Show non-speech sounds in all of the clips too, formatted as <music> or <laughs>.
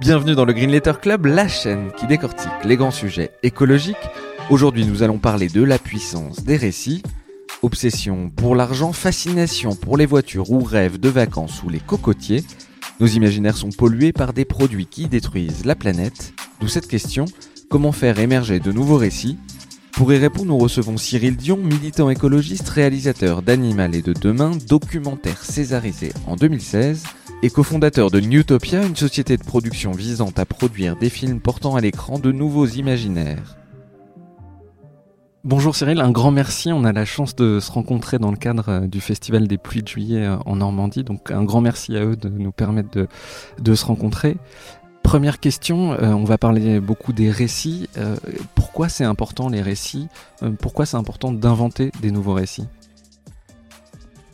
Bienvenue dans le Green Letter Club, la chaîne qui décortique les grands sujets écologiques. Aujourd'hui, nous allons parler de la puissance des récits. Obsession pour l'argent, fascination pour les voitures ou rêve de vacances ou les cocotiers. Nos imaginaires sont pollués par des produits qui détruisent la planète. D'où cette question, comment faire émerger de nouveaux récits? Pour y répondre, nous recevons Cyril Dion, militant écologiste, réalisateur d'Animal et de Demain, documentaire césarisé en 2016 et cofondateur de Newtopia, une société de production visant à produire des films portant à l'écran de nouveaux imaginaires. Bonjour Cyril, un grand merci. On a la chance de se rencontrer dans le cadre euh, du Festival des Pluies de Juillet euh, en Normandie. Donc un grand merci à eux de nous permettre de, se rencontrer. Première question, euh, on va parler beaucoup des récits. pourquoi c'est important les récits? Pourquoi c'est important d'inventer des nouveaux récits?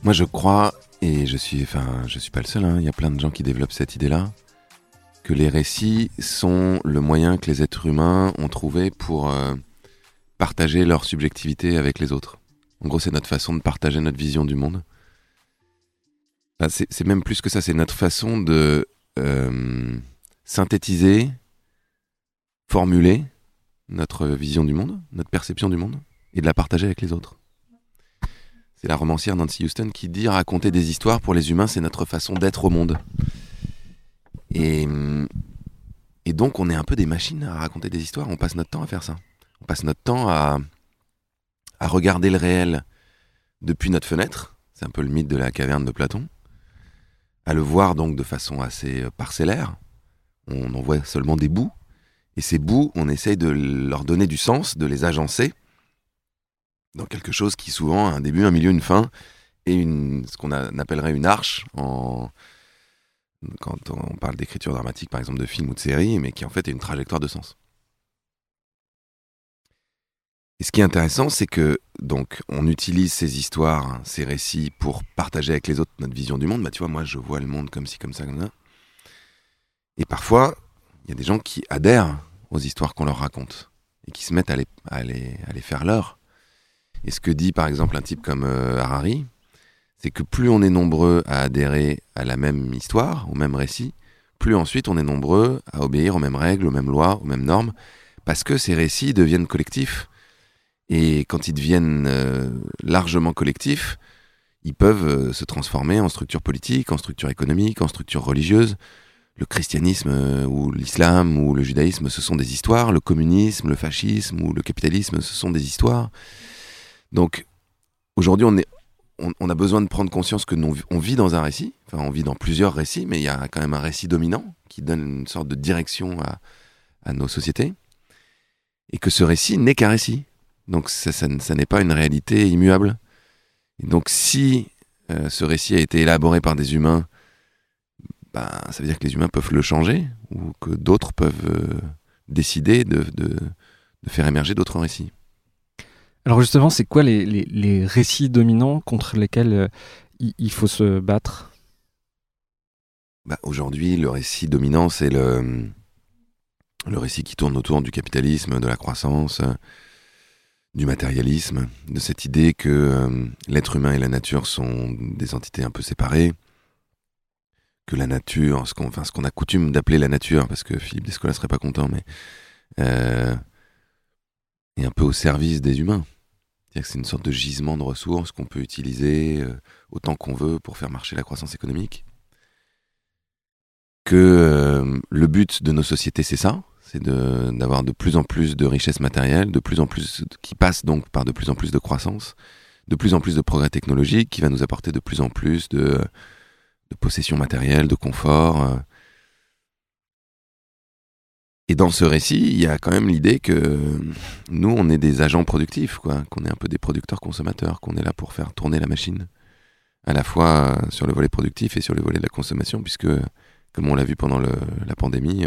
Moi je crois et je suis, enfin, je suis pas le seul. Hein. Il y a plein de gens qui développent cette idée-là, que les récits sont le moyen que les êtres humains ont trouvé pour euh, partager leur subjectivité avec les autres. En gros, c'est notre façon de partager notre vision du monde. c'est même plus que ça, c'est notre façon de euh, synthétiser, formuler notre vision du monde, notre perception du monde, et de la partager avec les autres. C'est la romancière Nancy Houston qui dit raconter des histoires pour les humains, c'est notre façon d'être au monde. Et, et donc on est un peu des machines à raconter des histoires, on passe notre temps à faire ça. On passe notre temps à, à regarder le réel depuis notre fenêtre, c'est un peu le mythe de la caverne de Platon, à le voir donc de façon assez parcellaire, on en voit seulement des bouts, et ces bouts, on essaye de leur donner du sens, de les agencer, dans quelque chose qui souvent a un début, un milieu, une fin, et ce qu'on appellerait une arche quand on parle d'écriture dramatique, par exemple de films ou de séries, mais qui en fait est une trajectoire de sens. Et ce qui est intéressant, c'est que donc on utilise ces histoires, ces récits pour partager avec les autres notre vision du monde. Bah, tu vois, moi je vois le monde comme ci, comme ça, comme ça. Et parfois, il y a des gens qui adhèrent aux histoires qu'on leur raconte et qui se mettent à les, à les faire leur. Et ce que dit par exemple un type comme euh, Harari, c'est que plus on est nombreux à adhérer à la même histoire, au même récit, plus ensuite on est nombreux à obéir aux mêmes règles, aux mêmes lois, aux mêmes normes, parce que ces récits deviennent collectifs. Et quand ils deviennent euh, largement collectifs, ils peuvent euh, se transformer en structure politique, en structure économique, en structure religieuse. Le christianisme ou l'islam ou le judaïsme, ce sont des histoires. Le communisme, le fascisme ou le capitalisme, ce sont des histoires. Donc aujourd'hui, on, a besoin de prendre conscience que nous, on vit dans un récit, enfin on vit dans plusieurs récits, mais il y a quand même un récit dominant qui donne une sorte de direction à, nos sociétés, et que ce récit n'est qu'un récit. Donc ça, n'est pas une réalité immuable. Et donc si euh, ce récit a été élaboré par des humains, ben, ça veut dire que les humains peuvent le changer, ou que d'autres peuvent euh, décider de, de, de faire émerger d'autres récits. Alors justement, c'est quoi les, récits dominants contre lesquels euh, il, faut se battre? Bah, Aujourd'hui, le récit dominant, c'est le, récit qui tourne autour du capitalisme, de la croissance, du matérialisme, de cette idée que euh, l'être humain et la nature sont des entités un peu séparées, que la nature, ce qu'on a coutume d'appeler la nature, parce que Philippe Descola serait pas content, mais euh, est un peu au service des humains. C'est-à-dire que c'est une sorte de gisement de ressources qu'on peut utiliser euh, autant qu'on veut pour faire marcher la croissance économique. Que euh, le but de nos sociétés, c'est ça, c'est d'avoir de, plus en plus de richesses matérielles, de plus en plus qui passent donc par de plus en plus de croissance, de plus en plus de progrès technologiques, qui va nous apporter de plus en plus de, de possessions matérielles, de confort. Euh, et dans ce récit, il y a quand même l'idée que nous, on est des agents productifs, quoi, qu'on est un peu des producteurs consommateurs, qu'on est là pour faire tourner la machine, à la fois sur le volet productif et sur le volet de la consommation, puisque, comme on l'a vu pendant la pandémie,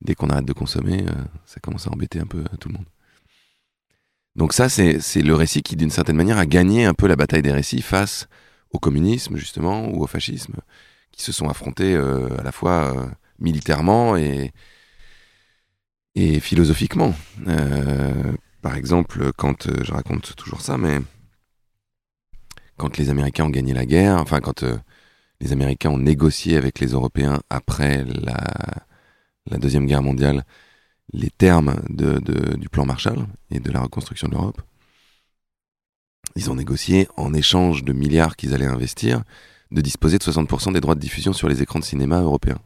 dès qu'on arrête de consommer, ça commence à embêter un peu tout le monde. Donc ça, c'est le récit qui, d'une certaine manière, a gagné un peu la bataille des récits face au communisme, justement, ou au fascisme, qui se sont affrontés à la fois militairement et, et philosophiquement. Euh, par exemple, quand euh, je raconte toujours ça, mais quand les Américains ont gagné la guerre, enfin quand euh, les Américains ont négocié avec les Européens après la, Deuxième Guerre mondiale les termes du plan Marshall et de la reconstruction de l'Europe, ils ont négocié en échange de milliards qu'ils allaient investir de disposer de 60% des droits de diffusion sur les écrans de cinéma européens.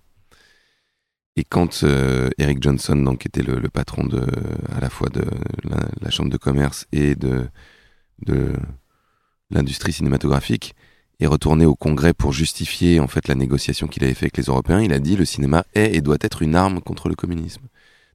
Et quand euh, Eric Johnson, donc, était le, patron à la fois de la, chambre de commerce et de, l'industrie cinématographique, est retourné au Congrès pour justifier en fait la négociation qu'il avait fait avec les Européens, il a dit le cinéma est et doit être une arme contre le communisme.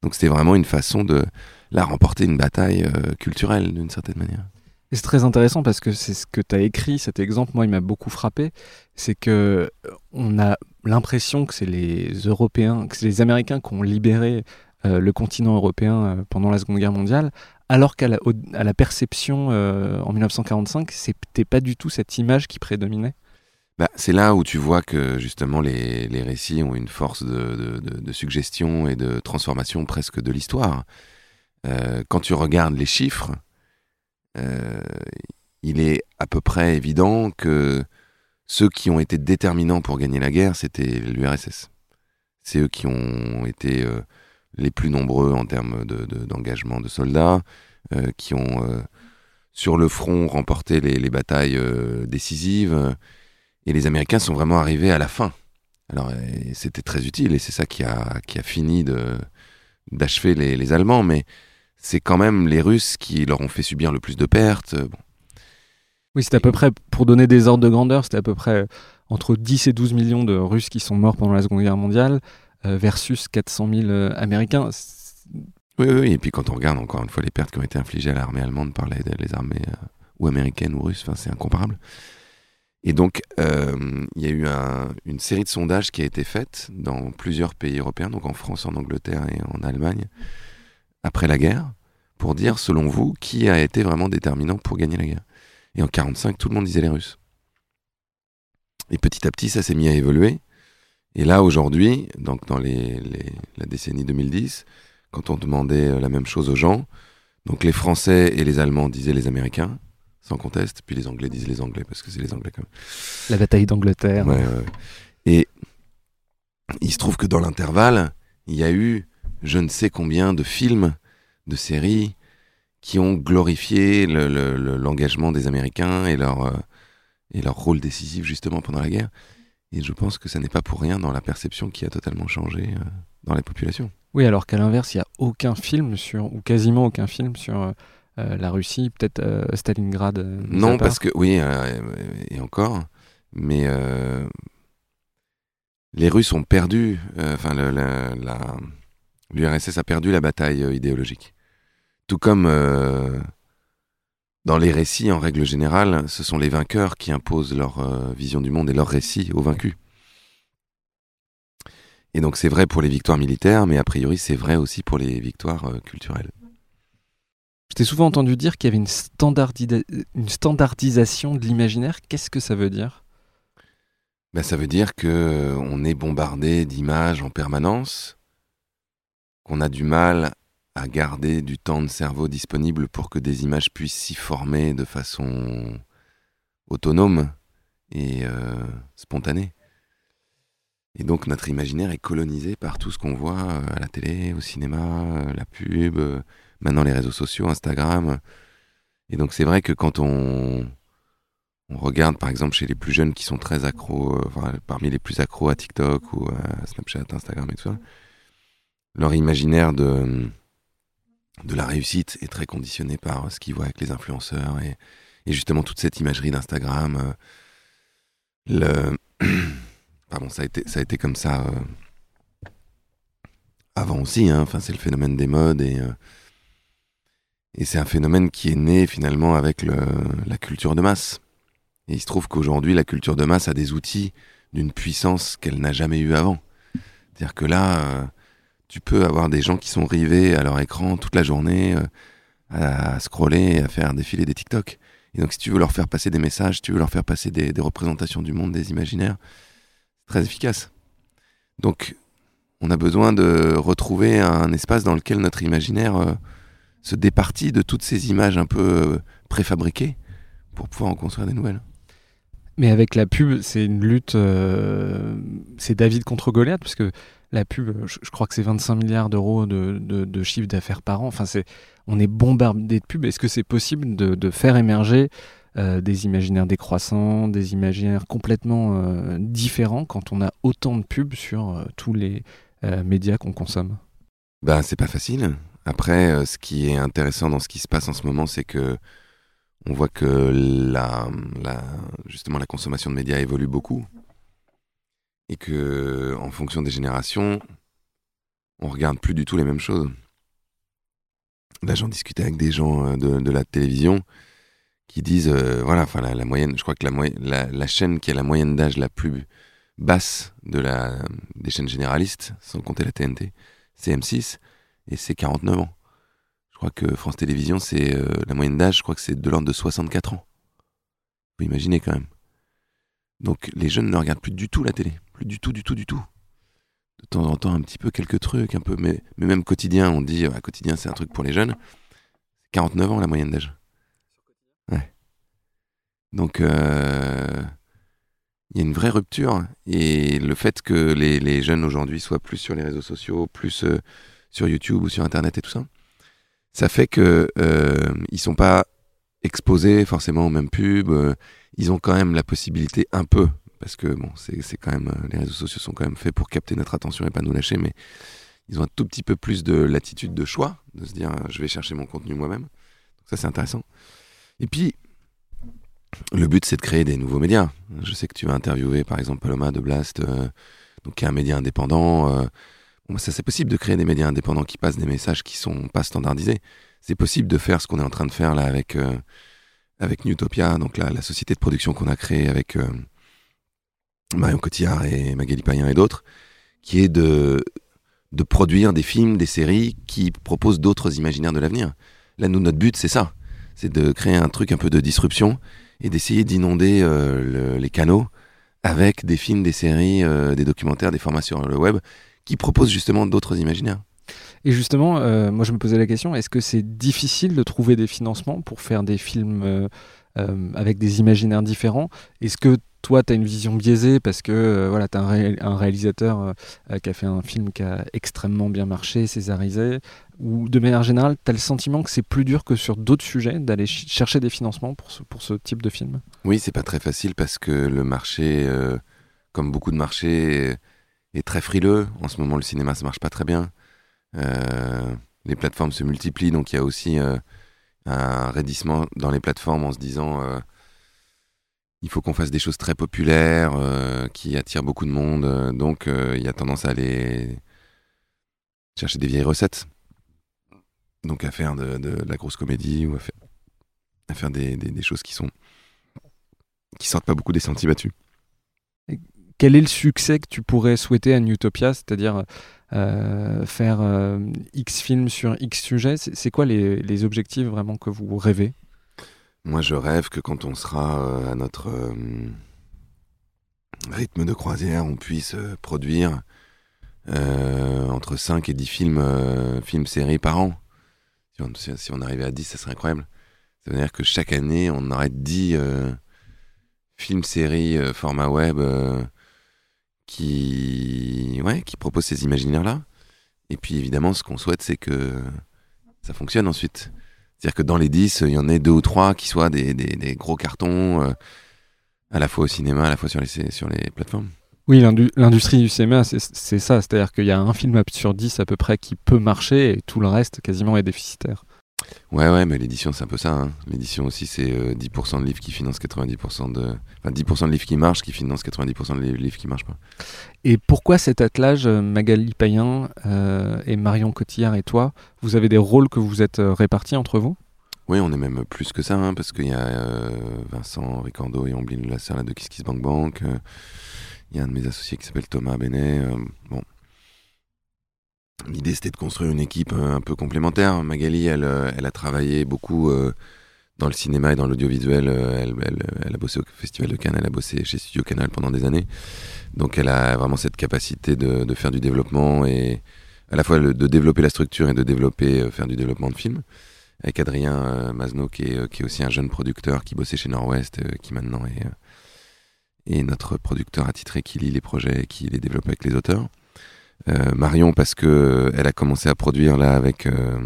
Donc c'était vraiment une façon de la remporter une bataille euh, culturelle d'une certaine manière. Et c'est très intéressant parce que c'est ce que tu as écrit, cet exemple, moi, il m'a beaucoup frappé. C'est que euh, on a l'impression que c'est les Européens, que c'est les Américains qui ont libéré euh, le continent européen euh, pendant la Seconde Guerre mondiale, alors qu'à la, à la perception en 1945, c'était pas du tout cette image qui prédominait? Bah, c'est là où tu vois que justement les, les récits ont une force de, de, suggestion et de transformation presque de l'histoire. quand tu regardes les chiffres, euh, il est à peu près évident que ceux qui ont été déterminants pour gagner la guerre, c'était l'URSS. C'est eux qui ont été euh, les plus nombreux en termes d'engagement de, soldats, euh, qui ont sur le front remporté les, batailles décisives. Et les Américains sont vraiment arrivés à la fin. Alors c'était très utile et c'est ça qui a, fini d'achever les, Allemands. Mais c'est quand même les Russes qui leur ont fait subir le plus de pertes. Oui, c'est à peu près, pour donner des ordres de grandeur, c'était à peu près entre 10 et 12 millions de Russes qui sont morts pendant la Seconde Guerre mondiale euh, versus 400 000 euh, Américains. Oui, oui, et puis quand on regarde encore une fois les pertes qui ont été infligées à l'armée allemande par les, armées euh, ou américaines ou russes, c'est incomparable. Et donc, il y a eu une série de sondages qui a été faite dans plusieurs pays européens, donc en France, en Angleterre et en Allemagne, après la guerre pour dire, selon vous, qui a été vraiment déterminant pour gagner la guerre. Et en 1945, tout le monde disait les Russes. Et petit à petit, ça s'est mis à évoluer. Et là, aujourd'hui, donc dans les, la décennie 2010, quand on demandait euh, la même chose aux gens, donc les Français et les Allemands disaient les Américains, sans conteste, puis les Anglais disaient les Anglais, parce que c'est les Anglais quand même. La bataille d'Angleterre. Et il se trouve que dans l'intervalle, il y a eu je ne sais combien de films, de séries qui ont glorifié l'engagement des Américains et leur, euh, et leur rôle décisif justement pendant la guerre. Et je pense que ça n'est pas pour rien dans la perception qui a totalement changé euh, dans les populations. Oui, alors qu'à l'inverse, il n'y a aucun film sur, ou quasiment aucun film sur euh, la Russie, peut-être Stalingrad. non, parce que, oui, et encore, mais les Russes ont perdu, enfin, la l'URSS a perdu la bataille idéologique. Tout comme euh, dans les récits, en règle générale, ce sont les vainqueurs qui imposent leur euh, vision du monde et leur récit aux vaincus. Et donc c'est vrai pour les victoires militaires, mais a priori c'est vrai aussi pour les victoires culturelles. Je t'ai souvent entendu dire qu'il y avait une, une standardisation de l'imaginaire. Qu'est-ce que ça veut dire? Ben, Ça veut dire qu'on est bombardé d'images en permanence, qu'on a du mal à garder du temps de cerveau disponible pour que des images puissent s'y former de façon autonome et euh, spontanée. Et donc notre imaginaire est colonisé par tout ce qu'on voit euh, à la télé, au cinéma, euh, la pub, maintenant les réseaux sociaux, Instagram. Et donc c'est vrai que quand on, regarde par exemple chez les plus jeunes qui sont très accros, parmi les plus accros à TikTok ou à Snapchat, Instagram et tout ça, leur imaginaire de, de la réussite est très conditionné par ce qu'ils voient avec les influenceurs et, justement toute cette imagerie d'Instagram. Euh, le... <clears throat> Pardon, ça a été, ça a été comme ça euh, avant aussi. Hein. Enfin, c'est le phénomène des modes et, euh, et c'est un phénomène qui est né finalement avec le, la culture de masse. Et il se trouve qu'aujourd'hui, la culture de masse a des outils d'une puissance qu'elle n'a jamais eu avant. C'est-à-dire que là, tu peux avoir des gens qui sont rivés à leur écran toute la journée, euh, à scroller, à faire défiler des TikTok. Et donc, si tu veux leur faire passer des messages, si tu veux leur faire passer des, représentations du monde, des imaginaires, c'est très efficace. Donc, on a besoin de retrouver un espace dans lequel notre imaginaire euh, se départit de toutes ces images un peu euh, préfabriquées pour pouvoir en construire des nouvelles. Mais avec la pub, c'est une lutte. c'est David contre Goliath, parce que la pub, je, crois que c'est 25 milliards d'euros de, chiffre d'affaires par an. Enfin, c'est, on est bombardé de pubs. Est-ce que c'est possible de, faire émerger euh, des imaginaires décroissants, des imaginaires complètement euh, différents quand on a autant de pubs sur euh, tous les médias qu'on consomme? Ben, c'est pas facile. Après, ce qui est intéressant dans ce qui se passe en ce moment, c'est que on voit que la- justement la consommation de médias évolue beaucoup et que en fonction des générations, on regarde plus du tout les mêmes choses. Là, j'en discutais avec des gens euh, de, la télévision qui disent, euh, voilà, enfin la, moyenne, je crois que la, la, la chaîne qui a la moyenne d'âge la plus basse de la, des chaînes généralistes, sans compter la TNT, c'est M6 et c'est 49 ans. Je crois que France Télévisions, c'est euh, la moyenne d'âge, je crois que c'est de l'ordre de 64 ans. Vous imaginez quand même. Donc les jeunes ne regardent plus du tout la télé, plus du tout, du tout, du tout. De temps en temps, un petit peu quelques trucs, un peu, mais, même quotidien, on dit quotidien, c'est un truc pour les jeunes. 49 ans la moyenne d'âge. Ouais. Donc euh, il y a une vraie rupture et le fait que les, les jeunes aujourd'hui soient plus sur les réseaux sociaux, plus euh, sur YouTube ou sur Internet et tout ça, ça fait que euh, ils sont pas exposés forcément aux mêmes pubs. euh, ils ont quand même la possibilité un peu, parce que bon, c'est quand même euh, les réseaux sociaux sont quand même faits pour capter notre attention et pas nous lâcher, mais ils ont un tout petit peu plus de latitude de choix, de se dire euh, je vais chercher mon contenu moi-même. Ça c'est intéressant. Et puis le but c'est de créer des nouveaux médias. Je sais que tu vas interviewer par exemple Paloma de Blast, donc qui est un média indépendant. ça c'est possible de créer des médias indépendants qui passent des messages qui sont pas standardisés. C'est possible de faire ce qu'on est en train de faire là avec euh, avec Newtopia, donc la, société de production qu'on a créée avec euh, Marion Cotillard et Magali Payen et d'autres, qui est de de produire des films, des séries qui proposent d'autres imaginaires de l'avenir. Là, nous, notre but, c'est ça. C'est de créer un truc un peu de disruption et d'essayer d'inonder euh, le- les canaux avec des films, des séries, des documentaires, des formats sur le web qui proposent justement d'autres imaginaires. Et justement, euh, moi je me posais la question, est-ce que c'est difficile de trouver des financements pour faire des films euh, euh, avec des imaginaires différents? Est-ce que toi, tu as une vision biaisée parce que voilà, tu as un, ré- un réalisateur qui a fait un film qui a extrêmement bien marché, césarisé Ou de manière générale, tu as le sentiment que c'est plus dur que sur d'autres sujets d'aller ch- chercher des financements pour ce, pour ce type de film? Oui, c'est pas très facile parce que le marché, comme beaucoup de marchés, est très frileux. En ce moment, le cinéma, ça marche pas très bien. Euh, les plateformes se multiplient, donc il y a aussi euh, un raidissement dans les plateformes en se disant euh, il faut qu'on fasse des choses très populaires qui attirent beaucoup de monde. donc il y a tendance à aller chercher des vieilles recettes. Donc à faire de, la grosse comédie ou à faire, des- des choses qui sont qui sortent pas beaucoup des sentiers battus. Quel est le succès que tu pourrais souhaiter à Newtopia C'est-à-dire euh, faire euh, X films sur X sujets? C'est quoi les, objectifs vraiment que vous rêvez? Moi, je rêve que quand on sera euh, à notre rythme de croisière, on puisse produire entre 5 et 10 films, films séries par an. Si on, arrivait à 10, ça serait incroyable. Ça veut dire que chaque année, on aurait 10 euh, films, séries, format web qui, ouais, qui proposent ces imaginaires-là. Et puis évidemment, ce qu'on souhaite, c'est que ça fonctionne ensuite. C'est-à-dire que dans les 10, il y en ait deux ou trois qui soient des, des- gros cartons, euh, à la fois au cinéma, à la fois sur les, sur les plateformes. Oui, l'indu- l'industrie du cinéma, c'est ça. C'est-à-dire qu'il y a un film sur 10 à peu près qui peut marcher et tout le reste quasiment est déficitaire. Ouais, ouais, mais l'édition, c'est un peu ça. hein. L'édition aussi, c'est euh, 10% de livres qui financent 90% de... Enfin, 10% de livres qui marchent qui financent 90% de li- livres qui marchent pas. Et pourquoi cet attelage, euh, Magali Payen euh, et Marion Cotillard et toi, vous avez des rôles que vous êtes euh, répartis entre vous? Oui, on est même plus que ça, hein, parce qu'il y a euh, Vincent Ricardo et Omblin Lasserre de Kiss Kiss Bank Bank. euh, Il y a un de mes associés qui s'appelle Thomas Benet. euh, bon. L'idée, c'était de construire une équipe euh, un peu complémentaire. Magali, elle, euh, elle a travaillé beaucoup euh, dans le cinéma et dans l'audiovisuel. Elle, a bossé au Festival de Cannes, elle a bossé chez Studio Canal pendant des années. Donc, elle a vraiment cette capacité de, faire du développement et à la fois de développer la structure et de développer, faire du développement de films avec Adrien Mazno, qui est, aussi un jeune producteur qui bossait chez Nord-Ouest, qui maintenant est, est notre producteur attitré qui lit les projets et qui les développe avec les auteurs. Euh, Marion, parce que euh, elle a commencé à produire là avec euh,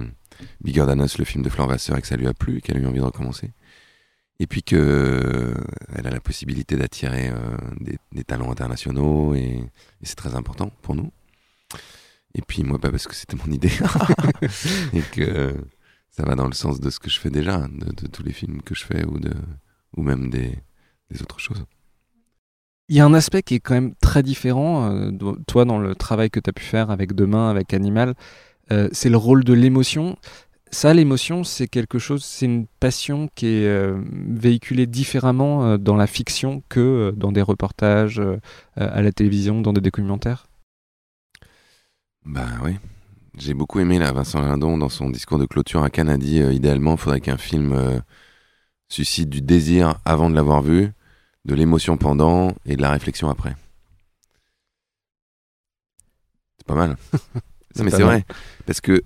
Bigger Than le film de Flore Vasseur, et que ça lui a plu, et qu'elle a eu envie de recommencer. Et puis que elle a la possibilité d'attirer des, talents internationaux, et, c'est très important pour nous. Et puis moi, bah, parce que c'était mon idée, <laughs> et que ça va dans le sens de ce que je fais déjà, de, tous les films que je fais ou, de, ou même des autres choses. Il y a un aspect qui est quand même très différent, euh, toi, dans le travail que tu as pu faire avec Demain, avec Animal, euh, c'est le rôle de l'émotion. Ça, l'émotion, c'est quelque chose, c'est une passion qui est euh, véhiculée différemment dans la fiction que dans des reportages, à la télévision, dans des documentaires? Bah oui. J'ai beaucoup aimé là, Vincent Lindon dans son discours de clôture à euh, idéalement il faudrait qu'un film suscite du désir avant de l'avoir vu, de l'émotion pendant et de la réflexion après. C'est pas mal. <laughs> non mais c'est vrai parce que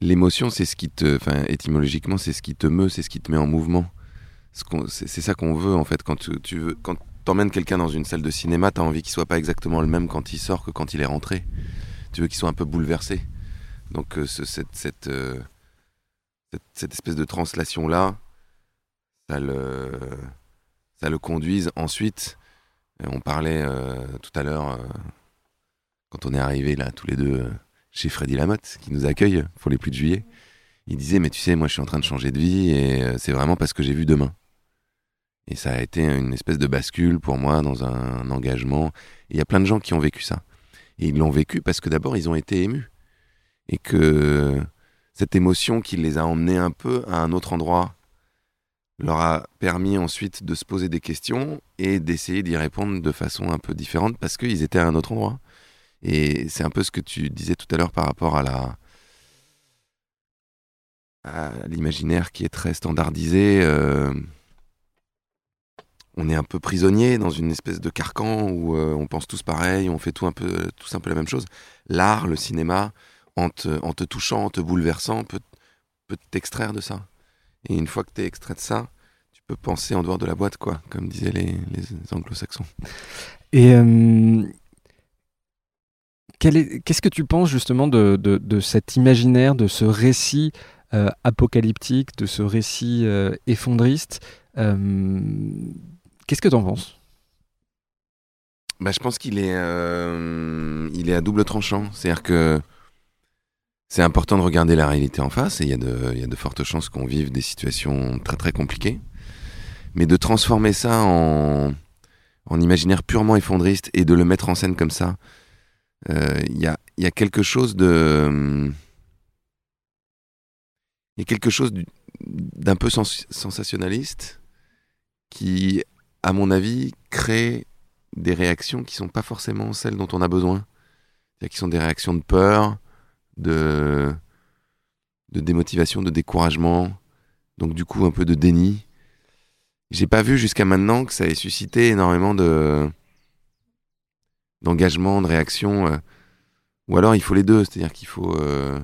l'émotion c'est ce qui te enfin étymologiquement c'est ce qui te meut, c'est ce qui te met en mouvement. C'est ça qu'on veut en fait quand tu, tu veux quand t'emmènes quelqu'un dans une salle de cinéma, t'as envie qu'il soit pas exactement le même quand il sort que quand il est rentré tu veux qu'il soit un peu bouleversé. Donc euh, ce- cette, cette, euh, cette, cette espèce de translation là, ça le, ça le conduise ensuite. euh, on parlait euh, tout à l'heure euh, quand on est arrivé là tous les deux chez Freddy Lamotte qui nous accueille pour les pluies de juillet. Il disait mais tu sais moi je suis en train de changer de vie et c'est vraiment parce que j'ai vu demain. Et ça a été une espèce de bascule pour moi dans un engagement. Il y a plein de gens qui ont vécu ça. Et ils l'ont vécu parce que d'abord, ils ont été émus. Et que cette émotion qui les a emmenés un peu à un autre endroit leur a permis ensuite de se poser des questions et d'essayer d'y répondre de façon un peu différente parce qu'ils étaient à un autre endroit. Et c'est un peu ce que tu disais tout à l'heure par rapport à la à l'imaginaire qui est très standardisé. euh, on est un peu prisonnier dans une espèce de carcan où euh, on pense tous pareil, on fait tout un peu, tous un peu la même chose. L'art, le cinéma, en te, en te touchant, en te bouleversant, peut, peut t'extraire de ça. Et une fois que tu es extrait de ça, tu peux penser en dehors de la boîte, quoi, comme disaient les, les anglo-saxons. Et euh, qu'est-ce que tu penses justement de, de- de cet imaginaire, de ce récit euh, apocalyptique, de ce récit euh, effondriste Qu'est-ce que tu en penses? Bah, je pense qu'il est, il est à double tranchant. C'est-à-dire que c'est important de regarder la réalité en face, et il y, a de- fortes chances qu'on vive des situations très très compliquées. Mais de transformer ça en, imaginaire purement effondriste et de le mettre en scène comme ça, euh, il y, a, quelque chose de. Il y a quelque chose du- d'un peu sens- sensationnaliste qui, à mon avis, crée des réactions qui sont pas forcément celles dont on a besoin. Qui sont des réactions de peur, de, de démotivation, de découragement, donc du coup un peu de déni. J'ai pas vu jusqu'à maintenant que ça ait suscité énormément de d'engagement, de réaction. euh, ou alors il faut les deux, c'est-à-dire qu'il faut euh,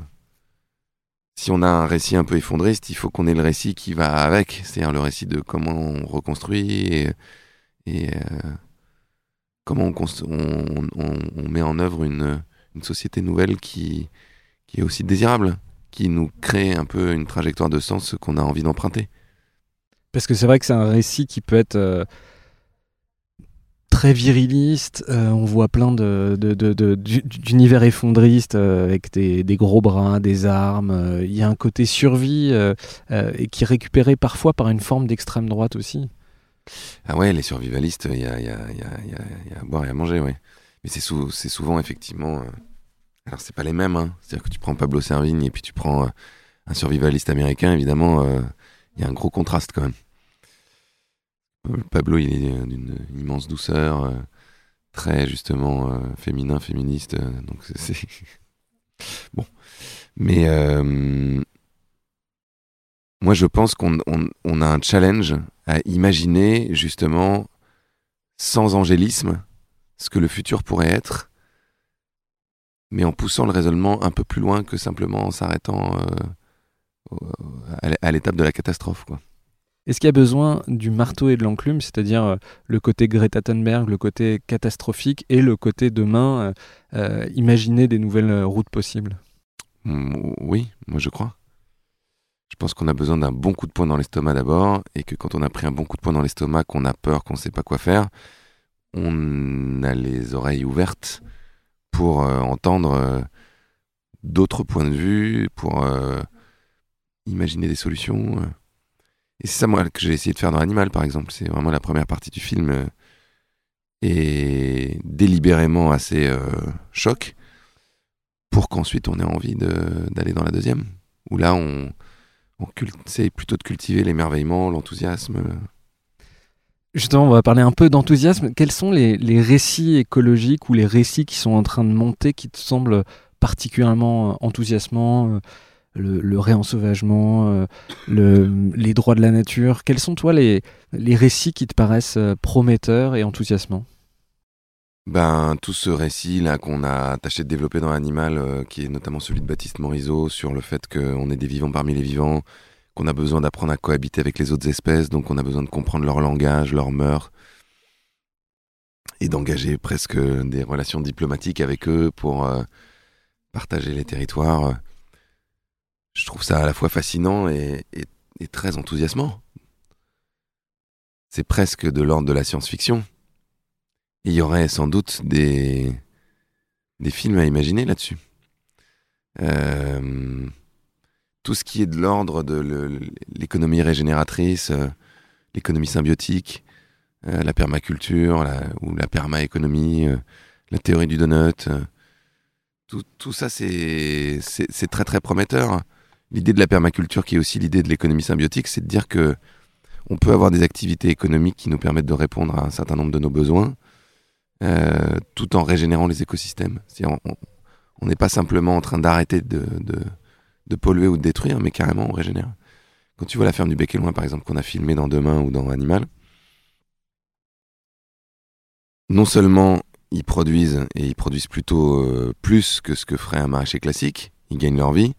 si on a un récit un peu effondriste, il faut qu'on ait le récit qui va avec, c'est-à-dire le récit de comment on reconstruit et, euh, comment on- on met en œuvre une, une société nouvelle qui, qui est aussi désirable, qui nous crée un peu une trajectoire de sens qu'on a envie d'emprunter. Parce que c'est vrai que c'est un récit qui peut être euh, très viriliste. euh, on voit plein de, de- de- de- d'u- d'univers effondristes euh, avec des, des gros bras, des armes. euh, Il y a un côté survie et qui est récupéré parfois par une forme d'extrême droite aussi. Ah ouais, les survivalistes, il y a, y, a, y, a, y a- à boire et à manger, ouais. Mais c'est sou- c'est souvent, effectivement... euh, Alors, c'est pas les mêmes, hein. C'est-à-dire que tu prends Pablo Servigne et puis tu prends euh, un survivaliste américain, évidemment, il y a un gros contraste quand même. Pablo, il est d'une immense douceur, très justement féminin, féministe. donc c'est <laughs> bon, mais moi je pense qu'on a un challenge à imaginer justement sans angélisme ce que le futur pourrait être, mais en poussant le raisonnement un peu plus loin que simplement en s'arrêtant à l'étape de la catastrophe. Quoi. Est-ce qu'il y a besoin du marteau et de l'enclume, c'est-à-dire euh, le côté Greta Thunberg, le côté catastrophique et le côté demain, euh, euh, imaginer des nouvelles routes possibles? Mmh, Oui, moi je crois. Je pense qu'on a besoin d'un bon coup de poing dans l'estomac d'abord, et que quand on a pris un bon coup de poing dans l'estomac, qu'on a peur, qu'on ne sait pas quoi faire, on a les oreilles ouvertes pour entendre d'autres points de vue, pour imaginer des solutions. Et c'est ça, moi, que j'ai essayé de faire dans Animal, par exemple. C'est vraiment la première partie du film euh, et délibérément assez euh, choc pour qu'ensuite on ait envie d'aller dans la deuxième. Où là, on, on plutôt de cultiver l'émerveillement, l'enthousiasme. Justement, on va parler un peu d'enthousiasme. Quels sont les, récits écologiques ou les récits qui sont en train de monter qui te semblent particulièrement enthousiasmants le, réensauvagement, euh, les droits de la nature? Quels sont, toi, les, récits qui te paraissent euh, prometteurs et enthousiasmants? Ben, tout ce récit-là qu'on a tâché de développer dans l'animal, euh, qui est notamment celui de Baptiste Morisot, sur le fait qu'on est des vivants parmi les vivants, qu'on a besoin d'apprendre à cohabiter avec les autres espèces, donc on a besoin de comprendre leur langage, leurs mœurs, et d'engager presque des relations diplomatiques avec eux pour partager les territoires je trouve ça à la fois fascinant et, très enthousiasmant. C'est presque de l'ordre de la science-fiction. Il y aurait sans doute des, des films à imaginer là-dessus. Euh, tout ce qui est de l'ordre de l'économie régénératrice, euh, l'économie symbiotique, euh, la permaculture ou la permaéconomie, la théorie du donut, tout, ça c'est très très prometteur l'idée de la permaculture, qui est aussi l'idée de l'économie symbiotique, c'est de dire que on peut avoir des activités économiques qui nous permettent de répondre à un certain nombre de nos besoins, euh, tout en régénérant les écosystèmes. On n'est pas simplement en train d'arrêter de, polluer ou de détruire, mais carrément on régénère. Quand tu vois la ferme du Bec et Loin, par exemple, qu'on a filmé dans Demain ou dans Animal, non seulement ils produisent, et ils produisent plutôt euh, plus que ce que ferait un maraîcher classique, ils gagnent leur vie,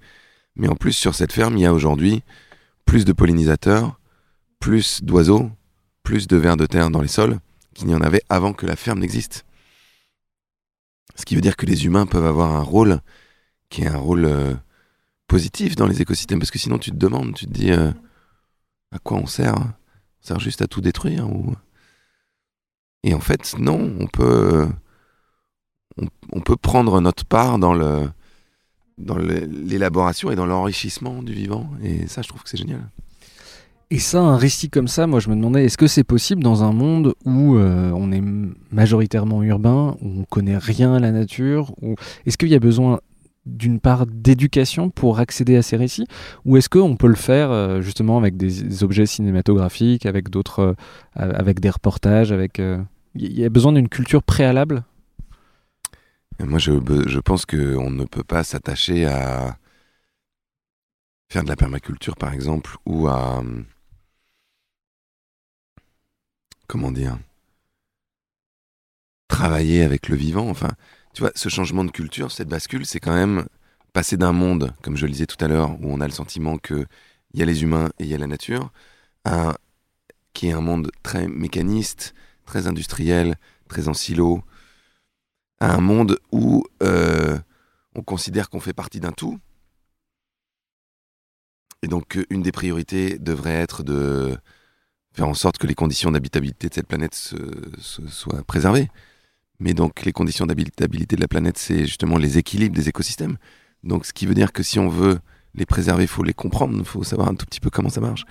mais en plus, sur cette ferme, il y a aujourd'hui plus de pollinisateurs, plus d'oiseaux, plus de vers de terre dans les sols qu'il n'y en avait avant que la ferme n'existe. Ce qui veut dire que les humains peuvent avoir un rôle qui est un rôle euh, positif dans les écosystèmes. Parce que sinon, tu te demandes, tu te dis euh, à quoi on sert? On sert juste à tout détruire ou... Et en fait, non, on peut, on peut prendre notre part dans le, dans l'élaboration et dans l'enrichissement du vivant. Et ça, je trouve que c'est génial. Et ça, un récit comme ça, moi je me demandais, est-ce que c'est possible dans un monde où euh, on est majoritairement urbain, où on connaît rien à la nature ou Est-ce qu'il y a besoin d'une part d'éducation pour accéder à ces récits Ou est-ce qu'on peut le faire euh, justement avec des objets cinématographiques, avec d'autres, euh, avec des reportages, avec... Il y a besoin d'une culture préalable? Moi, je, je pense qu'on ne peut pas s'attacher à faire de la permaculture, par exemple, ou à. Comment dire? Travailler avec le vivant. Enfin, tu vois, ce changement de culture, cette bascule, c'est quand même passer d'un monde, comme je le disais tout à l'heure, où on a le sentiment qu'il y a les humains et il y a la nature, à qui est un monde très mécaniste, très industriel, très en silo, à un monde où euh, on considère qu'on fait partie d'un tout. Et donc, une des priorités devrait être de faire en sorte que les conditions d'habitabilité de cette planète soient préservées. Mais donc, les conditions d'habitabilité de la planète, c'est justement les équilibres des écosystèmes. Donc, ce qui veut dire que si on veut les préserver, il faut les comprendre, il faut savoir un tout petit peu comment ça marche.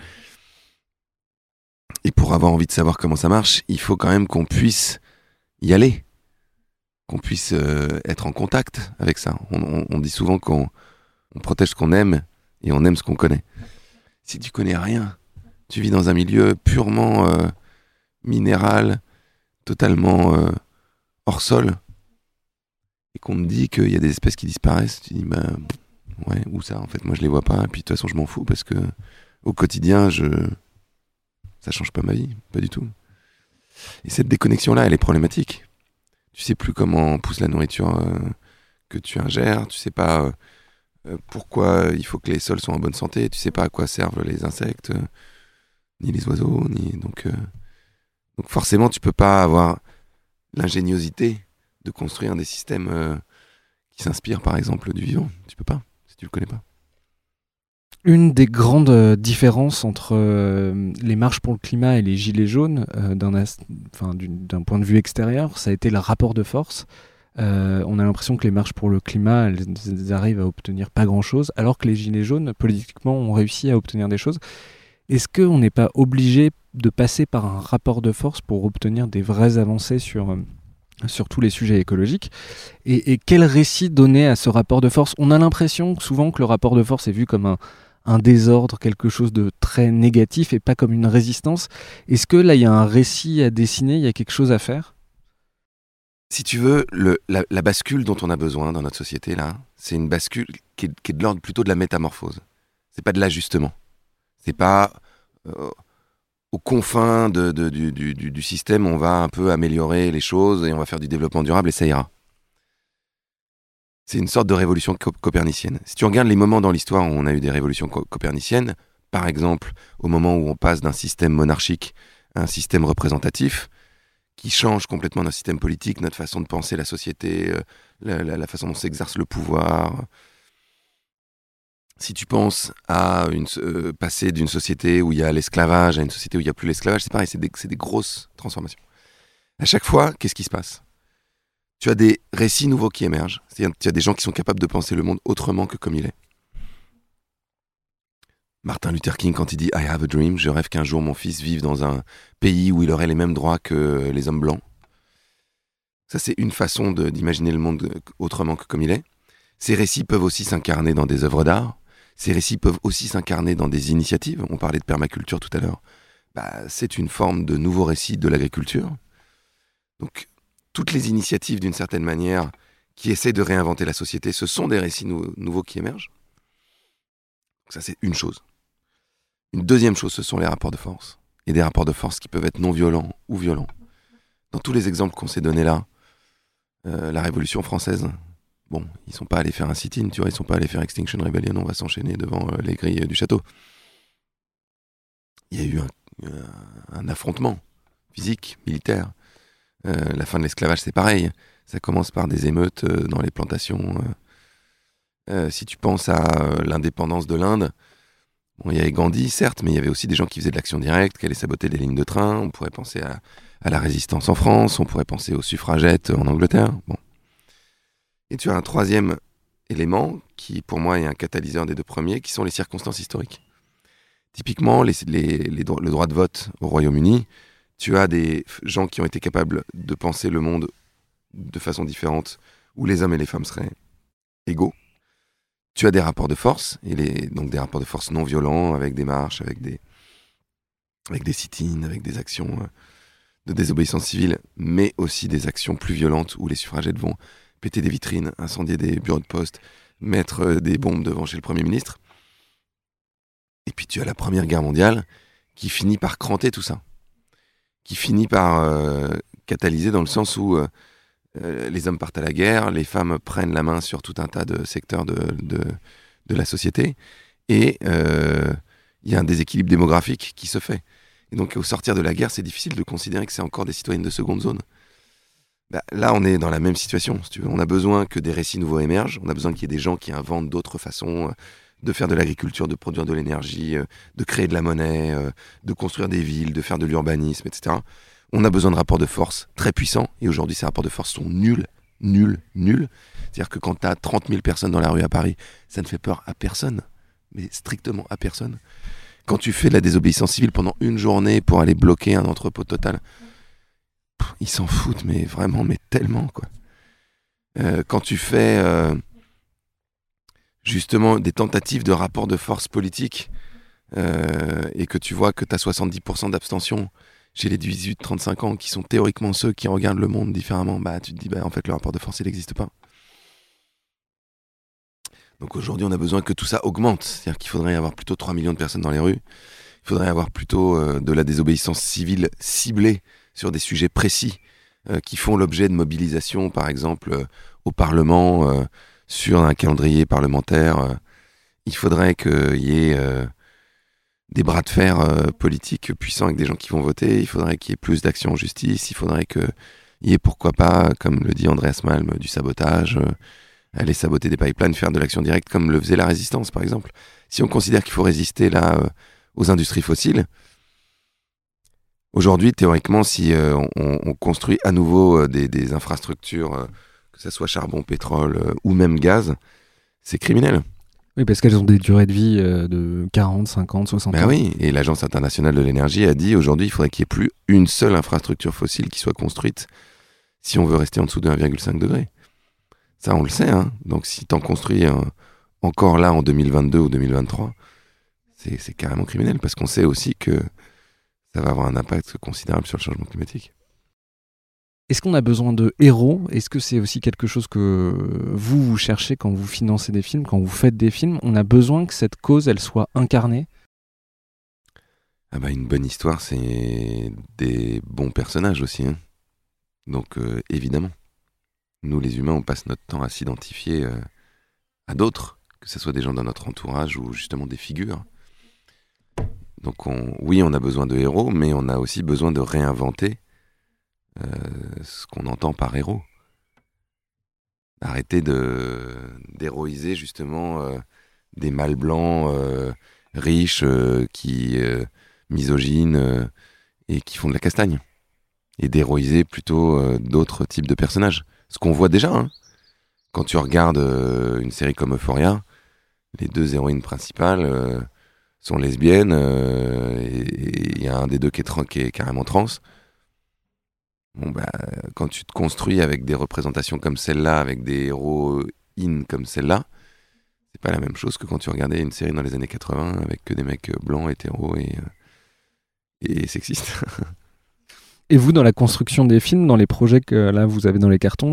Et pour avoir envie de savoir comment ça marche, il faut quand même qu'on puisse y aller qu'on puisse euh, être en contact avec ça. On, dit souvent qu'on protège ce qu'on aime et on aime ce qu'on connaît. Si tu connais rien, tu vis dans un milieu purement euh, minéral, totalement euh, hors sol, et qu'on me dit qu'il y a des espèces qui disparaissent, tu dis, bah, ouais, où ça En fait, moi, je les vois pas, et puis de toute façon, je m'en fous, parce que au quotidien, je... ça change pas ma vie, pas du tout. Et cette déconnexion-là, elle est problématique. Tu sais plus comment pousse la nourriture euh, que tu ingères, tu sais pas euh, euh, pourquoi il faut que les sols soient en bonne santé, tu sais pas à quoi servent les insectes, ni les oiseaux, ni donc donc forcément tu peux pas avoir l'ingéniosité de construire des systèmes euh, qui s'inspirent par exemple du vivant. Tu peux pas si tu le connais pas. Une des grandes euh, différences entre euh, les marches pour le climat et les gilets jaunes, d'un point de vue extérieur, ça a été le rapport de force. On a l'impression que les marches pour le climat, elles arrivent à obtenir pas grand-chose, alors que les gilets jaunes, politiquement, ont réussi à obtenir des choses. Est-ce qu'on n'est pas obligé de passer par un rapport de force pour obtenir des vraies avancées sur, euh, sur tous les sujets écologiques et, quel récit donner à ce rapport de force? On a l'impression souvent que le rapport de force est vu comme un, un désordre, quelque chose de très négatif et pas comme une résistance. Est-ce que là, il y a un récit à dessiner, il y a quelque chose à faire? Si tu veux, la bascule dont on a besoin dans notre société là, c'est une bascule qui est, qui est de l'ordre plutôt de la métamorphose. C'est pas de l'ajustement. C'est pas euh, aux confins du, système, on va un peu améliorer les choses et on va faire du développement durable et ça ira. C'est une sorte de révolution co- copernicienne. Si tu regardes les moments dans l'histoire où on a eu des révolutions co- coperniciennes, par exemple au moment où on passe d'un système monarchique à un système représentatif, qui change complètement notre système politique, notre façon de penser la société, euh, la- la façon dont s'exerce le pouvoir. Si tu penses à une, euh, passer d'une société où il y a l'esclavage à une société où il n'y a plus l'esclavage, c'est pareil, c'est des, des grosses transformations. À chaque fois, qu'est-ce qui se passe? Tu as des récits nouveaux qui émergent. C'est-à-dire, tu as des gens qui sont capables de penser le monde autrement que comme il est. Martin Luther King, quand il dit I have a dream, je rêve qu'un jour mon fils vive dans un pays où il aurait les mêmes droits que les hommes blancs. Ça, c'est une façon d'imaginer le monde autrement que comme il est. Ces récits peuvent aussi s'incarner dans des œuvres d'art. Ces récits peuvent aussi s'incarner dans des initiatives. On parlait de permaculture tout à l'heure. Bah, c'est une forme de nouveau récit de l'agriculture. Donc, toutes les initiatives, d'une certaine manière, qui essaient de réinventer la société, ce sont des récits nou- nouveaux qui émergent. Ça, c'est une chose. Une deuxième chose, ce sont les rapports de force. Et des rapports de force qui peuvent être non violents ou violents. Dans tous les exemples qu'on s'est donnés là, euh, la Révolution française, bon, ils sont pas allés faire un sit-in, tu vois, ils sont pas allés faire Extinction Rebellion, on va s'enchaîner devant euh, les grilles du château. Il y a eu un, euh, affrontement physique, militaire. Euh, la fin de l'esclavage, c'est pareil. Ça commence par des émeutes dans les plantations. si tu penses à l'indépendance de l'Inde, il y avait Gandhi, certes, mais il y avait aussi des gens qui faisaient de l'action directe, qui allaient saboter les lignes de train. On pourrait penser à, la résistance en France, on pourrait penser aux suffragettes en Angleterre. Et tu as un troisième élément qui, pour moi, est un catalyseur des deux premiers, qui sont les circonstances historiques. Typiquement, le droit de vote au Royaume-Uni, tu as des gens qui ont été capables de penser le monde de façon différente, où les hommes et les femmes seraient égaux. Tu as des rapports de force, et donc des rapports de force non violents, avec des marches, avec des, avec des sit-ins, avec des actions euh, de désobéissance civile, mais aussi des actions plus violentes où les suffragettes vont péter des vitrines, incendier des bureaux de poste, mettre euh, des bombes devant chez le Premier ministre. Et puis tu as la Première Guerre mondiale qui finit par cranter tout ça, qui finit par euh, catalyser dans le sens où euh, les hommes partent à la guerre, les femmes prennent la main sur tout un tas de secteurs de, la société, et il y a un déséquilibre démographique qui se fait. Et donc au sortir de la guerre, c'est difficile de considérer que c'est encore des citoyennes de seconde zone. Bah, là, on est dans la même situation. Si tu veux. On a besoin que des récits nouveaux émergent. On a besoin qu'il y ait des gens qui inventent d'autres façons euh, de faire de l'agriculture, de produire de l'énergie, euh, de créer de la monnaie, euh, de construire des villes, de faire de l'urbanisme, etc. On a besoin de rapports de force très puissants. Et aujourd'hui, ces rapports de force sont nuls, nuls, nuls. C'est-à-dire que quand tu as 30 000 personnes dans la rue à Paris, ça ne fait peur à personne. Mais strictement à personne. Quand tu fais de la désobéissance civile pendant une journée pour aller bloquer un entrepôt total, ils s'en foutent, mais vraiment, mais tellement, quoi. Euh, quand tu fais, euh, justement des tentatives de rapport de force politique euh, et que tu vois que tu as 70% d'abstention chez les 18-35 ans qui sont théoriquement ceux qui regardent le monde différemment, bah tu te dis bah en fait le rapport de force il n'existe pas. Donc aujourd'hui on a besoin que tout ça augmente, c'est-à-dire qu'il faudrait y avoir plutôt 3 millions de personnes dans les rues, il faudrait avoir plutôt de la désobéissance civile ciblée sur des sujets précis euh, qui font l'objet de mobilisation par exemple au Parlement sur un calendrier parlementaire. il faudrait qu'il y ait des bras de fer euh, politiques puissants avec des gens qui vont voter. Il faudrait qu'il y ait plus d'action en justice. Il faudrait qu'il y ait, pourquoi pas, comme le dit Andreas Malm, du sabotage, euh, aller saboter des pipelines, faire de l'action directe, comme le faisait la résistance, par exemple. Si on considère qu'il faut résister euh, aux industries fossiles, aujourd'hui, théoriquement, si on, construit à nouveau des, des infrastructures, que ce soit charbon, pétrole ou même gaz, c'est criminel. Oui, parce qu'elles ont des durées de vie euh, de 40, 50, 60 ben ans. Oui, et l'Agence internationale de l'énergie a dit aujourd'hui il faudrait qu'il n'y ait plus une seule infrastructure fossile qui soit construite si on veut rester en dessous de 1,5 degré. Ça, on le sait. Hein Donc si tu en construis encore là en 2022 ou 2023, c'est carrément criminel parce qu'on sait aussi que ça va avoir un impact considérable sur le changement climatique. Est-ce qu'on a besoin de héros? Est-ce que c'est aussi quelque chose que vous, vous cherchez quand vous financez des films, quand vous faites des films? On a besoin que cette cause, elle soit incarnée? Ah bah Une bonne histoire, c'est des bons personnages aussi. Hein. Donc euh, évidemment, nous les humains, on passe notre temps à s'identifier euh, à d'autres, que ce soit des gens dans notre entourage ou justement des figures. Donc oui, on a besoin de héros, mais on a aussi besoin de réinventer euh, ce qu'on entend par héros. Arrêter d'héroïser justement euh, des mâles blancs euh, riches qui misogynes et qui font de la castagne. Et d'héroïser plutôt d'autres types de personnages. Ce qu'on voit déjà. Hein. Quand tu regardes une série comme Euphoria, les deux héroïnes principales sont lesbiennes et il y a un des deux qui est, qui est carrément trans. Bon, bah, quand tu te construis avec des représentations comme celle-là, avec des héros in comme celle-là, c'est pas la même chose que quand tu regardais une série dans les années 80 avec que des mecs blancs, hétéros et, euh, et sexistes. <laughs> Et vous, dans la construction des films, dans les projets que là vous avez dans les cartons,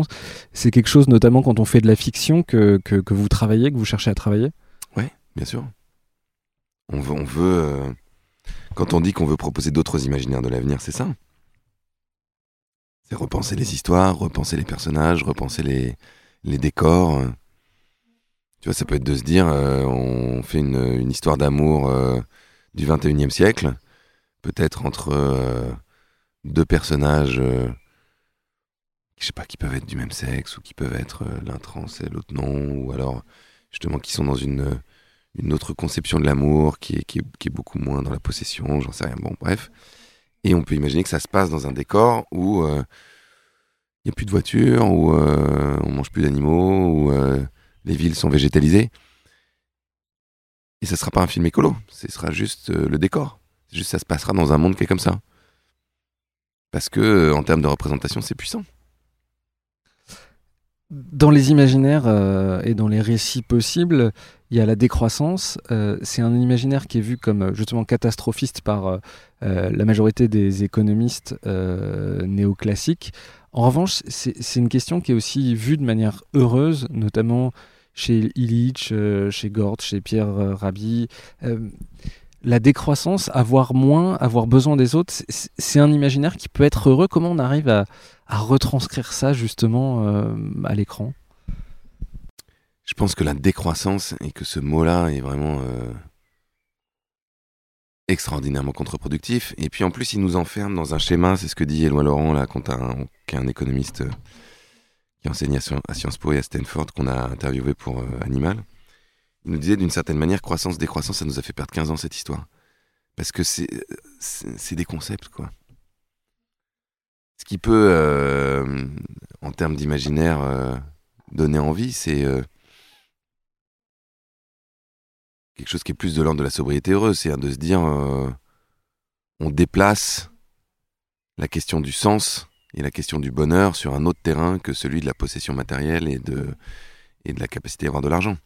c'est quelque chose, notamment quand on fait de la fiction, que, que, vous travaillez, que vous cherchez à travailler? Oui, bien sûr. On veut, euh, quand on dit qu'on veut proposer d'autres imaginaires de l'avenir, c'est ça? C'est repenser les histoires, repenser les personnages, repenser les, décors. Tu vois, ça peut être de se dire, euh, on fait une, histoire d'amour euh, du 21e siècle, peut-être entre deux personnages, je sais pas, qui peuvent être du même sexe, ou qui peuvent être l'un trans et l'autre non, ou alors justement qui sont dans une, une autre conception de l'amour, qui est, beaucoup moins dans la possession, j'en sais rien, bon, bref. Et on peut imaginer que ça se passe dans un décor où il euh, n'y a plus de voitures, où euh, on mange plus d'animaux, où euh, les villes sont végétalisées. Et ça sera pas un film écolo, ce sera juste le décor. Juste ça se passera dans un monde qui est comme ça. Parce que en termes de représentation, c'est puissant. Dans les imaginaires et dans les récits possibles, il y a la décroissance. Euh, c'est un imaginaire qui est vu comme euh, justement catastrophiste par euh, la majorité des économistes néoclassiques. En revanche, c'est une question qui est aussi vue de manière heureuse, notamment chez Illich, chez Gort, chez Pierre Rabhi. la décroissance, avoir moins, avoir besoin des autres, c'est un imaginaire qui peut être heureux. Comment on arrive à retranscrire ça justement à l'écran? Je pense que la décroissance et que ce mot-là est vraiment euh, extraordinairement contre-productif. Et puis en plus, il nous enferme dans un schéma, c'est ce que dit Éloi Laurent, là, un, qui un économiste euh, qui enseigne à, Sciences Po et à Stanford, qu'on a interviewé pour euh, Animal. Il nous disait d'une certaine manière, croissance, décroissance, ça nous a fait perdre 15 ans cette histoire. Parce que c'est des concepts, quoi. Ce qui peut, en termes d'imaginaire, donner envie, c'est quelque chose qui est plus de l'ordre de la sobriété heureuse, c'est de se dire euh, on déplace la question du sens et la question du bonheur sur un autre terrain que celui de la possession matérielle et de, et de la capacité à avoir de l'argent.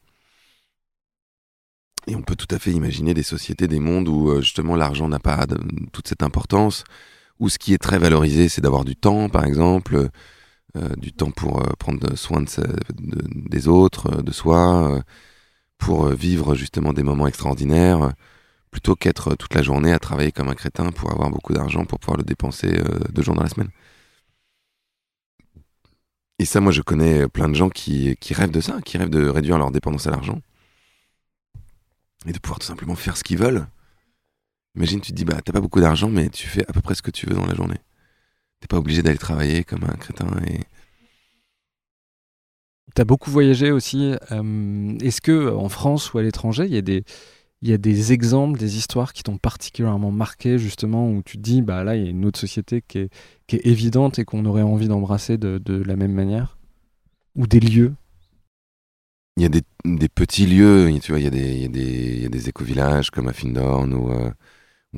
Et on peut tout à fait imaginer des sociétés, des mondes où euh, justement l'argent n'a pas toute cette importance, où ce qui est très valorisé, c'est d'avoir du temps, par exemple, euh, du temps pour prendre soin de, des autres, de soi, pour vivre justement des moments extraordinaires, plutôt qu'être toute la journée à travailler comme un crétin pour avoir beaucoup d'argent pour pouvoir le dépenser deux jours dans la semaine. Et ça, moi, je connais plein de gens qui, qui rêvent de ça, qui rêvent de réduire leur dépendance à l'argent et de pouvoir tout simplement faire ce qu'ils veulent. Imagine, tu te dis, bah, t'as pas beaucoup d'argent, mais tu fais à peu près ce que tu veux dans la journée. T'es pas obligé d'aller travailler comme un crétin et. T'as beaucoup voyagé aussi. Euh, est-ce que en France ou à l'étranger, il y a des, y a des exemples, des histoires qui t'ont particulièrement marqué, justement, où tu te dis, bah là, il y a une autre société qui est, qui est évidente et qu'on aurait envie d'embrasser de, la même manière? Ou des lieux? Il y a des, des, petits lieux, tu vois, il y a des, des, éco-villages comme à Findorn ou, euh,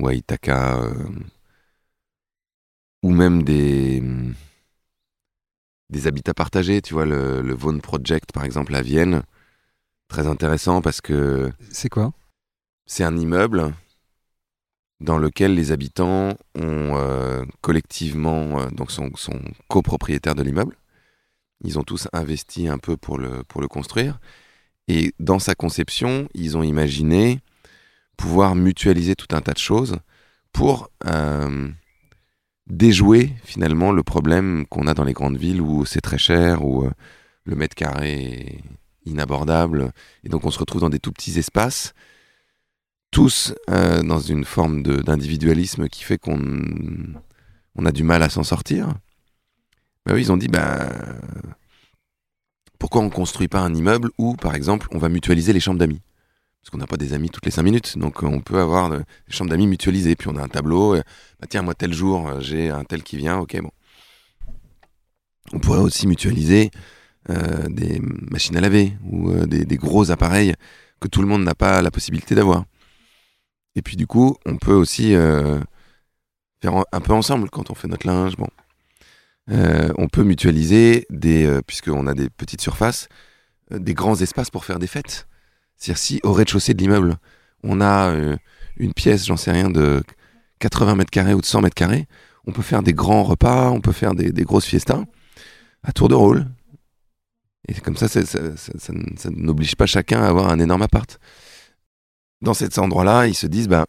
à Ithaca, euh, ou même des, des habitats partagés, tu vois, le, le Vaughan Project par exemple à Vienne, très intéressant parce que... C'est quoi? C'est un immeuble dans lequel les habitants ont euh, collectivement, donc sont, sont copropriétaires de l'immeuble. Ils ont tous investi un peu pour le, pour le construire. Et dans sa conception, ils ont imaginé pouvoir mutualiser tout un tas de choses pour euh, déjouer finalement le problème qu'on a dans les grandes villes où c'est très cher, où euh, le mètre carré est inabordable. Et donc on se retrouve dans des tout petits espaces, tous euh, dans une forme d'individualisme qui fait qu'on on a du mal à s'en sortir. Bah ils ont dit, bah, pourquoi on ne construit pas un immeuble où, par exemple, on va mutualiser les chambres d'amis? Parce qu'on n'a pas des amis toutes les cinq minutes, donc on peut avoir des chambres d'amis mutualisées. Puis on a un tableau, bah, tiens, moi tel jour, euh, j'ai un tel qui vient, ok, bon. On pourrait aussi mutualiser euh, des machines à laver ou euh, des, gros appareils que tout le monde n'a pas la possibilité d'avoir. Et puis du coup, on peut aussi faire un peu ensemble quand on fait notre linge. Bon, euh, on peut mutualiser, des, euh, puisqu'on a des petites surfaces, euh, des grands espaces pour faire des fêtes. C'est-à-dire si au rez-de-chaussée de l'immeuble, on a une pièce, j'en sais rien, de 80 mètres carrés ou de 100 mètres carrés, on peut faire des grands repas, on peut faire des, grosses fiestas à tour de rôle. Et comme ça, ça, n'oblige pas chacun à avoir un énorme appart. Dans cet endroit-là, ils se disent, bah,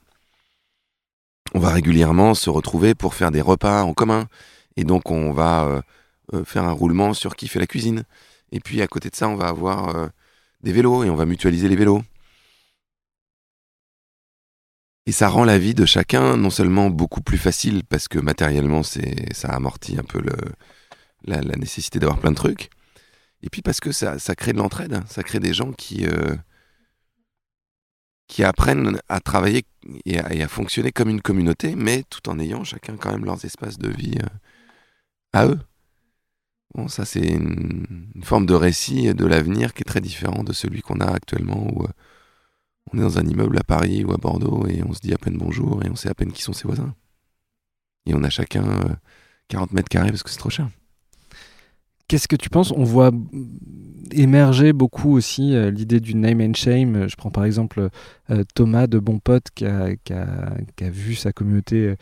on va régulièrement se retrouver pour faire des repas en commun. Et donc, on va euh, euh, faire un roulement sur qui fait la cuisine. Et puis, à côté de ça, on va avoir euh, des vélos et on va mutualiser les vélos. Et ça rend la vie de chacun non seulement beaucoup plus facile parce que matériellement, c'est, ça amortit un peu la, nécessité d'avoir plein de trucs. Et puis parce que ça, crée de l'entraide, ça crée des gens qui, qui apprennent à travailler et à, et à, fonctionner comme une communauté, mais tout en ayant chacun quand même leurs espaces de vie à eux. Bon, ça, c'est une, forme de récit de l'avenir qui est très différent de celui qu'on a actuellement où euh, on est dans un immeuble à Paris ou à Bordeaux et on se dit à peine bonjour et on sait à peine qui sont ses voisins. Et on a chacun 40 euh, mètres carrés parce que c'est trop cher. Qu'est-ce que tu penses? On voit émerger beaucoup aussi euh, l'idée du name and shame. Je prends par exemple euh, Thomas de Bon Pote qui a, vu sa communauté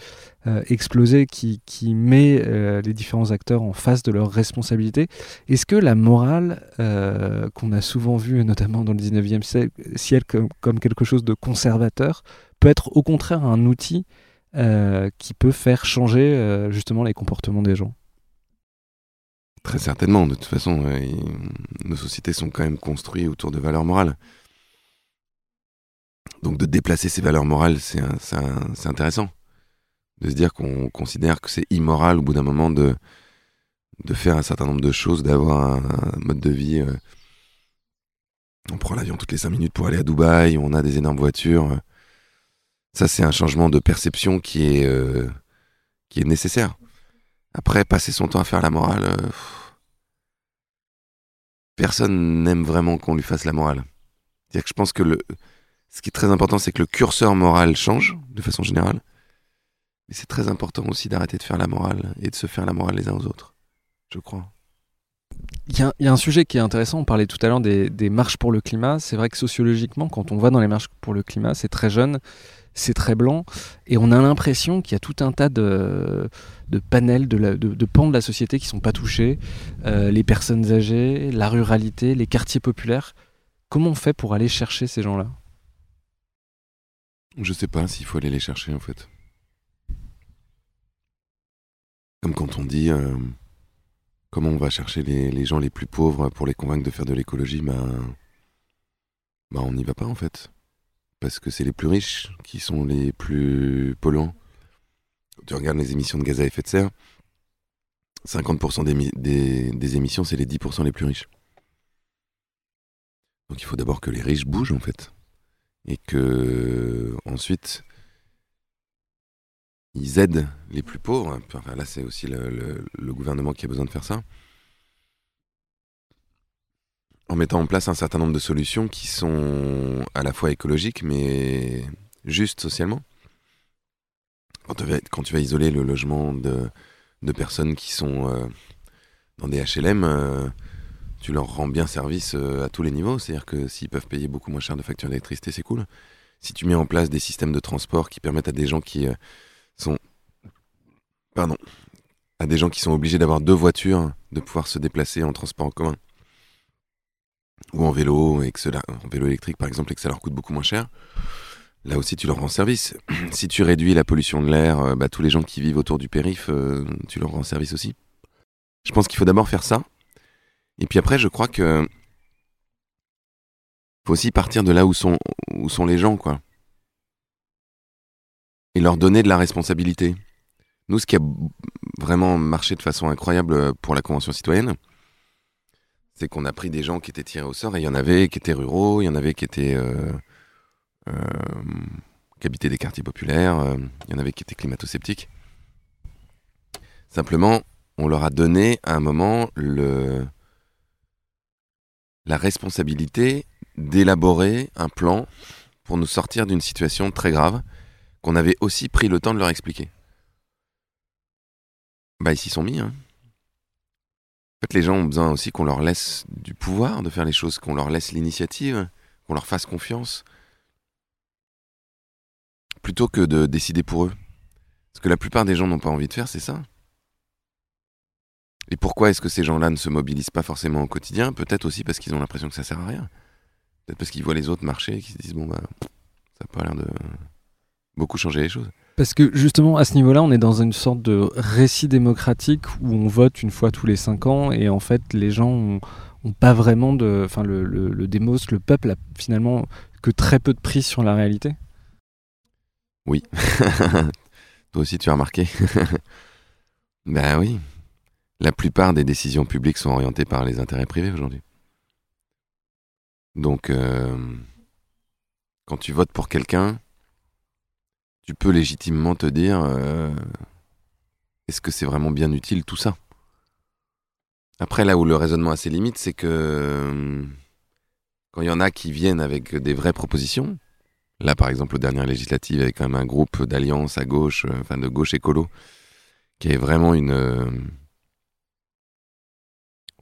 euh, exploser, qui, met les différents acteurs en face de leurs responsabilités. Est-ce que la morale qu'on a souvent vue, notamment dans le 19e siècle, comme, quelque chose de conservateur, peut être au contraire un outil qui peut faire changer justement les comportements des gens? Très certainement. De toute façon, euh, nos sociétés sont quand même construites autour de valeurs morales. Donc de déplacer ces valeurs morales, c'est intéressant. De se dire qu'on considère que c'est immoral au bout d'un moment de, faire un certain nombre de choses, d'avoir un, mode de vie. Euh, on prend l'avion toutes les cinq minutes pour aller à Dubaï, on a des énormes voitures. Ça, c'est un changement de perception euh, qui est nécessaire. Après, passer son temps à faire la morale, euh, personne n'aime vraiment qu'on lui fasse la morale. cest que je pense que le, ce qui est très important, c'est que le curseur moral change de façon générale. Mais c'est très important aussi d'arrêter de faire la morale et de se faire la morale les uns aux autres, je crois. Il y, a un sujet qui est intéressant, on parlait tout à l'heure des, marches pour le climat. C'est vrai que sociologiquement, quand on va dans les marches pour le climat, c'est très jeune, c'est très blanc, et on a l'impression qu'il y a tout un tas de, panels, de, pans de la société qui ne sont pas touchés, euh, les personnes âgées, la ruralité, les quartiers populaires. Comment on fait pour aller chercher ces gens-là? Je sais pas s'il faut aller les chercher en fait. Comme quand on dit... Euh, Comment on va chercher les, gens les plus pauvres pour les convaincre de faire de l'écologie ben, ben, on n'y va pas en fait. Parce que c'est les plus riches qui sont les plus polluants. Tu regardes les émissions de gaz à effet de serre, 50% des, des émissions, c'est les 10% les plus riches. Donc il faut d'abord que les riches bougent en fait. Et que ensuite, ils aident les plus pauvres. là, c'est aussi le, gouvernement qui a besoin de faire ça. En mettant en place un certain nombre de solutions qui sont à la fois écologiques, mais justes socialement. Quand tu vas, isoler le logement de, personnes qui sont euh, dans des HLM, euh, tu leur rends bien service euh, à tous les niveaux. C'est-à-dire que s'ils peuvent payer beaucoup moins cher de facture d'électricité, c'est cool. Si tu mets en place des systèmes de transport qui permettent à des gens qui sont pardon, à des gens qui sont obligés d'avoir deux voitures, de pouvoir se déplacer en transport en commun ou en vélo, et en vélo électrique par exemple, et que ça leur coûte beaucoup moins cher. Là aussi, tu leur rends service. <clears throat> si tu réduis la pollution de l'air, euh, bah, tous les gens qui vivent autour du périph, euh, tu leur rends service aussi. Je pense qu'il faut d'abord faire ça. Et puis après, je crois que faut aussi partir de là où sont, où sont les gens, quoi et leur donner de la responsabilité. Nous, ce qui a vraiment marché de façon incroyable euh, pour la Convention citoyenne, c'est qu'on a pris des gens qui étaient tirés au sort, et il y en avait qui étaient ruraux, il y en avait qui étaient euh, euh, qui habitaient des quartiers populaires, il y en avait qui étaient climato-sceptiques. Simplement, on leur a donné à un moment le, la responsabilité d'élaborer un plan pour nous sortir d'une situation très grave qu'on avait aussi pris le temps de leur expliquer. Bah, ils s'y sont mis. Hein. En fait, les gens ont besoin aussi qu'on leur laisse du pouvoir de faire les choses, qu'on leur laisse l'initiative, qu'on leur fasse confiance, plutôt que de décider pour eux. Ce que la plupart des gens n'ont pas envie de faire, c'est ça. Et pourquoi est-ce que ces gens-là ne se mobilisent pas forcément au quotidien? Peut-être aussi parce qu'ils ont l'impression que ça sert à rien. Peut-être parce qu'ils voient les autres marcher et qu'ils se disent bon bah ça n'a pas l'air de beaucoup changer les choses. Parce que justement, à ce niveau-là, on est dans une sorte de récit démocratique où on vote une fois tous les cinq ans et en fait, les gens ont, pas vraiment de. Enfin, le, le, démos, le peuple a finalement que très peu de prise sur la réalité. Oui. <laughs> Toi aussi, tu as remarqué. <laughs> ben oui. La plupart des décisions publiques sont orientées par les intérêts privés aujourd'hui. Donc, euh, quand tu votes pour quelqu'un, tu peux légitimement te dire euh, est-ce que c'est vraiment bien utile tout ça? Après, là où le raisonnement a ses limites, c'est que euh, quand il y en a qui viennent avec des vraies propositions, là par exemple aux dernières législatives, avec quand même un groupe d'alliance à gauche, euh, enfin de gauche écolo, qui est vraiment une.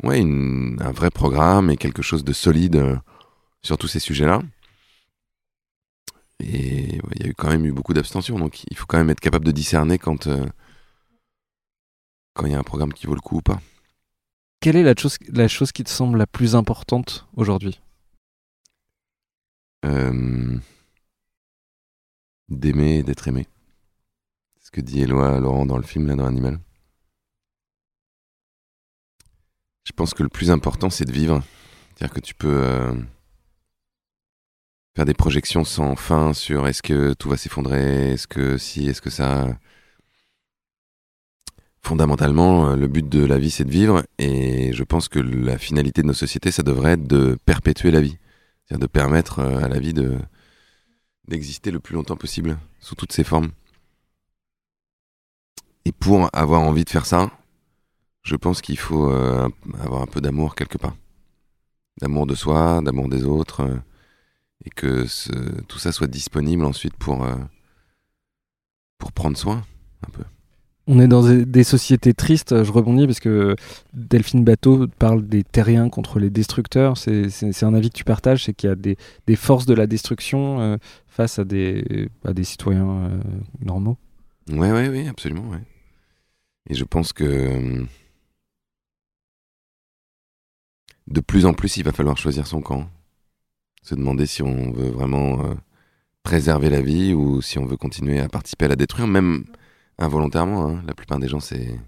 ouais, un vrai programme et quelque chose de solide sur tous ces sujets-là. Et il y a eu quand même eu beaucoup d'abstention, donc il faut quand même être capable de discerner quand euh, quand il y a un programme qui vaut le coup ou pas. Quelle est la chose, la chose qui te semble la plus importante aujourd'hui? Euh, D'aimer et d'être aimé. C'est ce que dit Éloi Laurent dans le film, là, dans Animal. Je pense que le plus important, c'est de vivre. C'est-à-dire que tu peux... Euh, faire des projections sans fin sur est-ce que tout va s'effondrer, est-ce que si, est-ce que ça. Fondamentalement, euh, le but de la vie, c'est de vivre, et je pense que la finalité de nos sociétés, ça devrait être de perpétuer la vie, c'est-à-dire de permettre euh, à la vie de d'exister le plus longtemps possible, sous toutes ses formes. Et pour avoir envie de faire ça, je pense qu'il faut euh, avoir un peu d'amour quelque part. D'amour de soi, d'amour des autres et que tout ça soit disponible ensuite pour, euh, pour prendre soin un peu. On est dans des- sociétés tristes, je rebondis parce que Delphine Bateau parle des terriens contre les destructeurs. C'est un avis que tu partages, c'est qu'il y a des, des forces de la destruction euh, face à des, à des citoyens euh, normaux. Ouais, ouais, oui, absolument, ouais. Et je pense que de plus en plus, il va falloir choisir son camp. Se demander si on veut vraiment euh, préserver la vie ou si on veut continuer à participer à la détruire, même involontairement. hein. La plupart des gens, c'est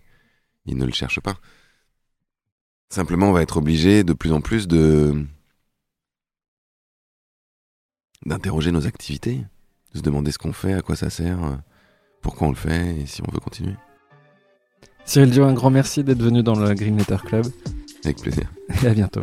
ils ne le cherchent pas. Simplement, on va être obligé de plus en plus de d'interroger nos activités, de se demander ce qu'on fait, à quoi ça sert, euh, pourquoi on le fait et si on veut continuer. Cyril Dio, un grand merci d'être venu dans le Green Letter Club Avec plaisir. et à bientôt.